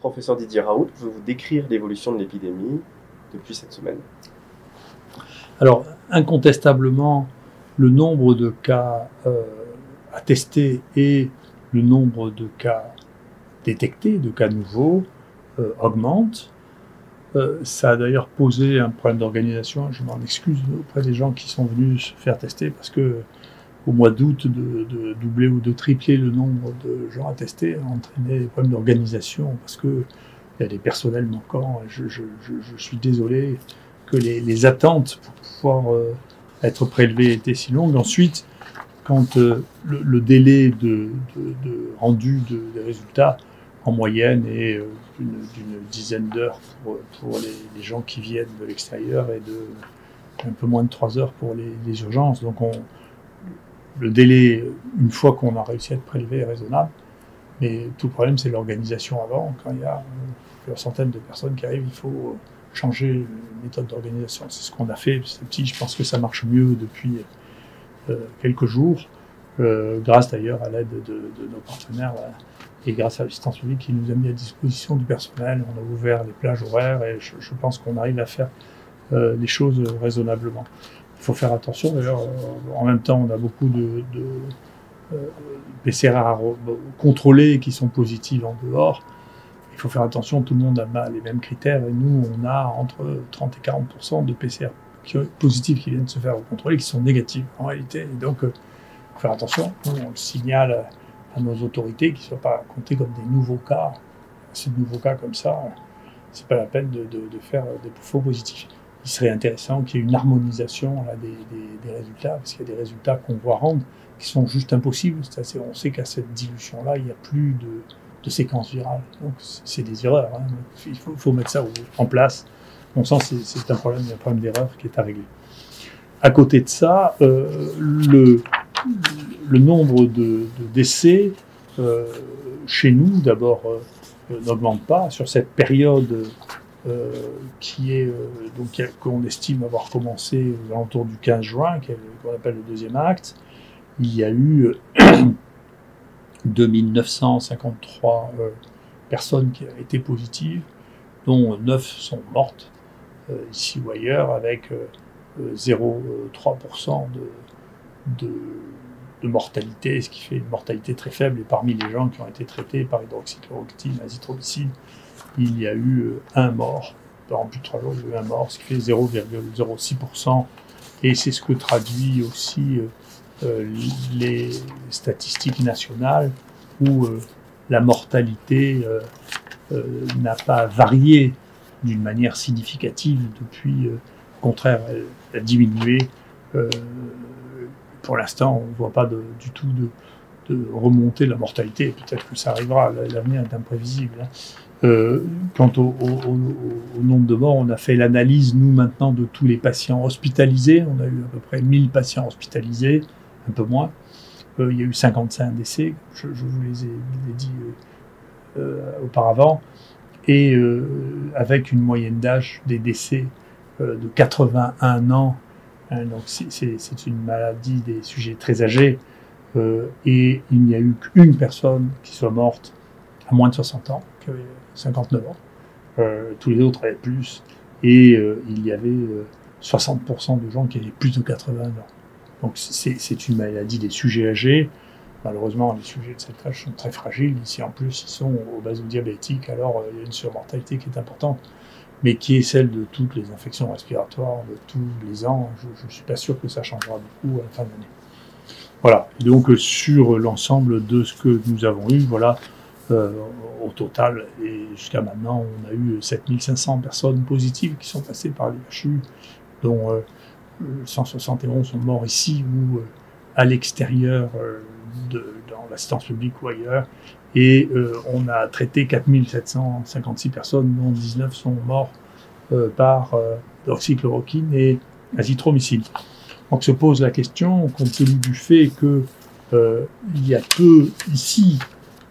Professeur Didier Raoult, pouvez-vous décrire l'évolution de l'épidémie depuis cette semaine Alors, incontestablement, le nombre de cas euh, attestés et le nombre de cas détectés, de cas nouveaux, euh, augmente. Euh, ça a d'ailleurs posé un problème d'organisation. Je m'en excuse auprès des gens qui sont venus se faire tester parce que au mois d'août, de, doubler ou de tripler le nombre de gens à tester a entraîné des problèmes d'organisation parce que il y a des personnels manquants. Je, suis désolé que les, attentes pour pouvoir euh, être prélevés étaient si longues. Ensuite, quand euh, le, délai de, rendu des résultats en moyenne est euh, d'une dizaine d'heures pour, les, gens qui viennent de l'extérieur et de un peu moins de trois heures pour les, urgences. Donc on, le délai, une fois qu'on a réussi à être prélevé, est raisonnable. Mais tout le problème, c'est l'organisation avant. Quand il y a plusieurs centaines de personnes qui arrivent, il faut changer la méthode d'organisation. C'est ce qu'on a fait petit petit. Je pense que ça marche mieux depuis euh, quelques jours, euh, grâce d'ailleurs à l'aide de, nos partenaires et grâce à l'assistance publique qui nous a mis à disposition du personnel. On a ouvert les plages horaires et je, pense qu'on arrive à faire euh, les choses raisonnablement. Il faut faire attention. D'ailleurs, en même temps, on a beaucoup de, de PCR contrôlés qui sont positifs en dehors il faut faire attention, tout le monde a les mêmes critères et nous, on a entre 30 et 40% de PCR positifs qui viennent se faire contrôler qui sont négatifs en réalité. Et donc, il euh, faut faire attention, on le signale à nos autorités qu'ils ne soient pas comptés comme des nouveaux cas. Ces nouveaux cas comme ça, c'est pas la peine de, faire des faux positifs. Il serait intéressant qu'il y ait une harmonisation des, résultats, parce qu'il y a des résultats qu'on voit rendre qui sont juste impossibles. on sait qu'à cette dilution-là, il n'y a plus de, de séquences virales. Donc c'est des erreurs. Hein. Il faut, mettre ça en place. Bon sens, c'est un problème, un problème d'erreur qui est à régler. À côté de ça, euh, le, le, nombre de, décès euh, chez nous, d'abord, euh, n'augmente pas. Sur cette période qui est donc qu'on estime avoir commencé aux alentours du 15 juin, qu'on appelle le deuxième acte, il y a eu 2953 euh, personnes qui ont été positives, dont 9 sont mortes euh, ici ou ailleurs, avec 0,3% euh, de, de, mortalité, ce qui fait une mortalité très faible. Et parmi les gens qui ont été traités par hydroxychloroquine, azithromycine, il y a eu un mort. Dans plus de 3 jours, il y a eu un mort, ce qui fait 0,06%. Et c'est ce que traduit aussi euh, les statistiques nationales où euh, la mortalité euh, n'a pas varié d'une manière significative depuis, au contraire, elle a diminué. pour l'instant, on ne voit pas du tout de, remonter la mortalité. Peut-être que ça arrivera, l'avenir est imprévisible. Hein. quant au, nombre de morts, on a fait l'analyse, nous, maintenant, de tous les patients hospitalisés. On a eu à peu près 1000 patients hospitalisés un peu moins. Euh, il y a eu 55 décès, je, vous les ai, dit euh, euh, auparavant, et avec une moyenne d'âge des décès de 81 ans. Hein, donc c'est une maladie des sujets très âgés, et il n'y a eu qu'une personne qui soit morte à moins de 60 ans, qui avait 59 ans. tous les autres avaient plus, et il y avait 60% de gens qui avaient plus de 80 ans. Donc c'est une maladie des sujets âgés. Malheureusement, les sujets de cet âge sont très fragiles. Ici, en plus, ils sont diabétiques, alors euh, il y a une surmortalité qui est importante, mais qui est celle de toutes les infections respiratoires de tous les ans. Je ne suis pas sûr que ça changera beaucoup à la fin de l'année. Voilà. Donc, euh, sur l'ensemble de ce que nous avons eu, voilà, euh, au total, et jusqu'à maintenant, on a eu 7500 personnes positives qui sont passées par les dont 171 sont morts ici ou euh, à l'extérieur euh, dans l'assistance publique ou ailleurs. Et euh, on a traité 4756 personnes, dont 19 sont morts par oxychloroquine et azithromycine. Donc se pose la question, compte tenu du fait que il y a peu ici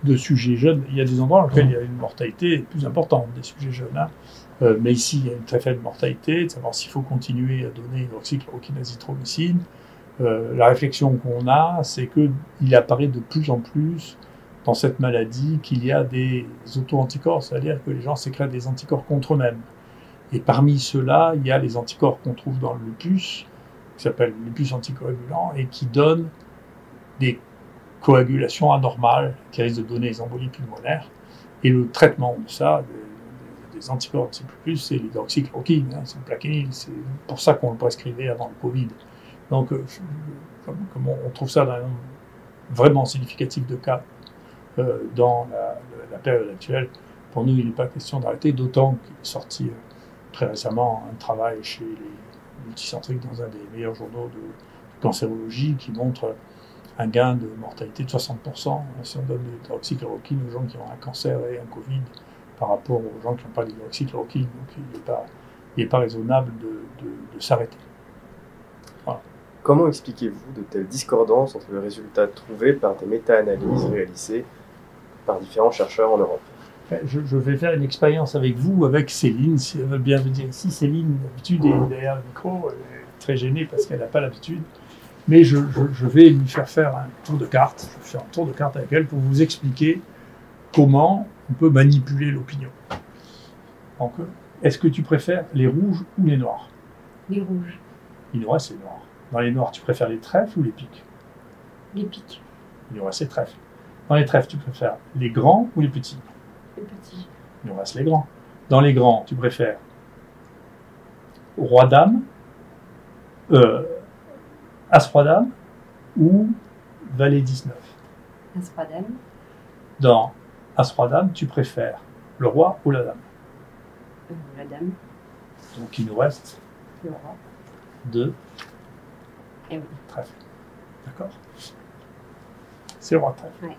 de sujets jeunes, il y a des endroits dans lesquels il y a une mortalité plus importante des sujets jeunes. Hein. Euh, mais ici, il y a une très faible mortalité, de savoir s'il faut continuer à donner l'oxychloroquine Euh, la réflexion qu'on a, c'est qu'il apparaît de plus en plus dans cette maladie qu'il y a des auto-anticorps, c'est-à-dire que les gens sécrètent des anticorps contre eux-mêmes. Et parmi ceux-là, il y a les anticorps qu'on trouve dans le lupus, qui s'appelle lupus anticoagulant, et qui donnent des coagulations anormales, qui risquent de donner des embolies pulmonaires. Et le traitement de ça, des, anticorps anti-lupus, c'est l'hydroxychloroquine, hein, c'est le plaquenil. C'est pour ça qu'on le prescrivait avant le Covid. Donc, euh, comme, on trouve ça dans un nombre vraiment significatif de cas euh, dans la, période actuelle, pour nous, il n'est pas question d'arrêter, d'autant qu'il est sorti euh, très récemment un travail chez les multicentriques dans un des meilleurs journaux de, cancérologie qui montre un gain de mortalité de 60% si on donne de l'hydroxychloroquine aux gens qui ont un cancer et un Covid par rapport aux gens qui n'ont pas d'hydroxychloroquine. Donc il n'est pas, pas, raisonnable de, s'arrêter. Comment expliquez-vous de telles discordances entre les résultats trouvés par des méta-analyses réalisées par différents chercheurs en Europe? Je, vais faire une expérience avec vous, avec Céline, si elle veut bien venir ici. Céline, d'habitude, est derrière le micro, elle est très gênée parce qu'elle n'a pas l'habitude. Mais je, vais lui faire faire un tour de carte. Je vais faire un tour de carte avec elle pour vous expliquer comment on peut manipuler l'opinion. Donc, est-ce que tu préfères les rouges ou les noirs? Les rouges. Il nous reste les noirs. Dans les noirs, tu préfères les trèfles ou les pics? Les pics. Il nous reste les trèfles. Dans les trèfles, tu préfères les grands ou les petits? Les petits. Il nous reste les grands. Dans les grands, tu préfères roi-dame, euh, as-roi-dame ou valet 19 As-roi-dame. Dans as-roi-dame, tu préfères le roi ou la dame? Euh, La dame. Donc il nous reste le roi. Deux. Et oui. Trèfle. D'accord? C'est le roi trèfle.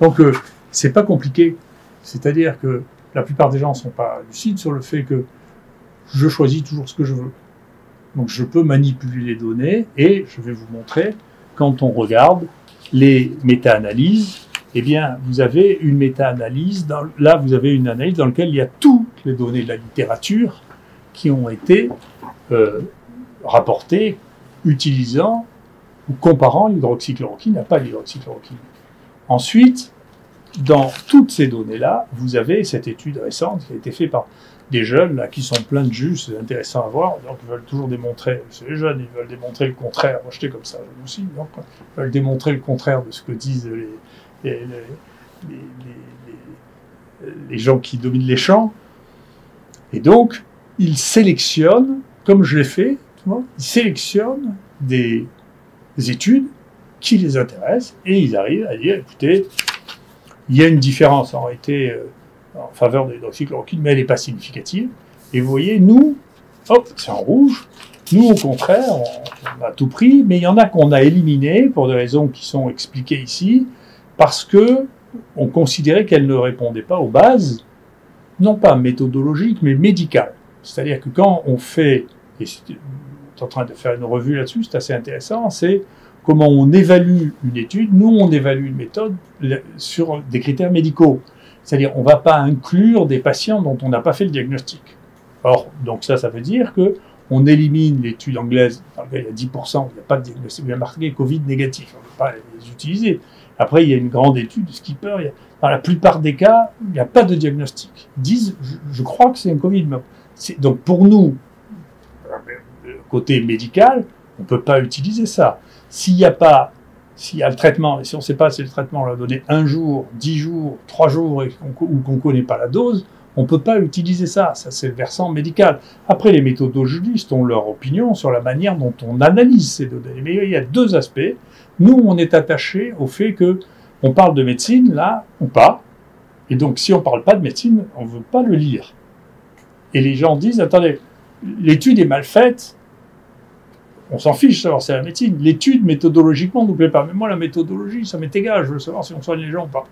Donc euh, c'est pas compliqué. C'est-à-dire que la plupart des gens ne sont pas lucides sur le fait que je choisis toujours ce que je veux. Donc je peux manipuler les données et je vais vous montrer quand on regarde les méta-analyses, eh bien vous avez une méta-analyse, là vous avez une analyse dans laquelle il y a toutes les données de la littérature qui ont été euh, rapportées utilisant ou comparant l'hydroxychloroquine à pas l'hydroxychloroquine. Ensuite, dans toutes ces données-là, vous avez cette étude récente qui a été faite par des jeunes là, qui sont pleins de jus, c'est intéressant à voir, donc ils veulent toujours démontrer, c'est les jeunes, ils veulent démontrer le contraire, moi j'étais comme ça aussi, donc ils veulent démontrer le contraire de ce que disent les, les, gens qui dominent les champs, et donc ils sélectionnent, comme je l'ai fait, ils sélectionnent des, études qui les intéressent, et ils arrivent à dire, écoutez, il y a une différence en réalité euh, en faveur de l'hydroxychloroquine, mais elle n'est pas significative. Et vous voyez, nous, hop, c'est en rouge. Nous, au contraire, on, a tout pris, mais il y en a qu'on a éliminé pour des raisons qui sont expliquées ici, parce que on considérait qu'elles ne répondaient pas aux bases, non pas méthodologiques, mais médicales. C'est-à-dire que quand on fait, et je en train de faire une revue là-dessus, c'est assez intéressant, c'est comment on évalue une étude. Nous, on évalue une méthode sur des critères médicaux. C'est-à-dire, on ne va pas inclure des patients dont on n'a pas fait le diagnostic. Or, donc ça, ça veut dire que on élimine l'étude anglaise, il y a 10%, il n'y a pas de diagnostic, il y a marqué Covid négatif, on ne peut pas les utiliser. Après, il y a une grande étude de Skipper, dans la plupart des cas, il n'y a pas de diagnostic. Ils disent, je, crois que c'est un Covid. donc pour nous, côté médical, on ne peut pas utiliser ça. S'il n'y a pas s'il y a le traitement, et si on ne sait pas si le traitement l'a donné un jour, dix jours, trois jours, ou qu'on ne connaît pas la dose, on ne peut pas utiliser ça. Ça, c'est le versant médical. Après, les méthodologistes ont leur opinion sur la manière dont on analyse ces données. Mais il y a deux aspects. Nous, on est attaché au fait que on parle de médecine, là, ou pas. Et donc, si on ne parle pas de médecine, on ne veut pas le lire. Et les gens disent, attendez, l'étude est mal faite, on s'en fiche de savoir c'est la médecine. L'étude, méthodologiquement, nous plaît pas. Mais moi, la méthodologie, ça m'est égal. Je veux savoir si on soigne les gens ou pas.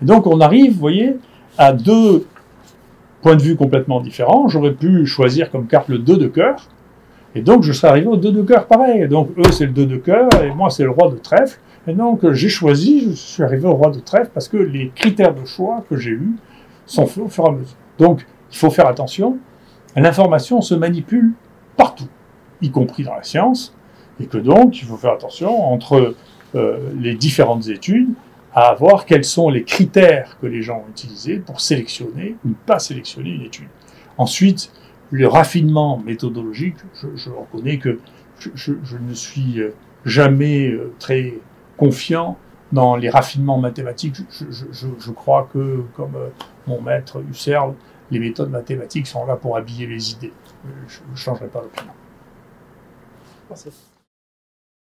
Et donc, on arrive, vous voyez, à deux points de vue complètement différents. J'aurais pu choisir comme carte le 2 de cœur. Et donc, je serais arrivé au 2 de cœur pareil. Donc, eux, c'est le 2 de cœur. Et moi, c'est le roi de trèfle. Et donc, j'ai choisi, je suis arrivé au roi de trèfle parce que les critères de choix que j'ai eus sont faits au fur et à mesure. Donc, il faut faire attention. L'information se manipule partout y compris dans la science, et que donc il faut faire attention entre euh, les différentes études à voir quels sont les critères que les gens ont utilisés pour sélectionner ou ne pas sélectionner une étude. Ensuite, le raffinement méthodologique, je, reconnais que je, ne suis euh, jamais euh, très confiant dans les raffinements mathématiques. Je, crois que, comme mon maître Husserl, les méthodes mathématiques sont là pour habiller les idées. Je ne changerai pas d'opinion. Nossa,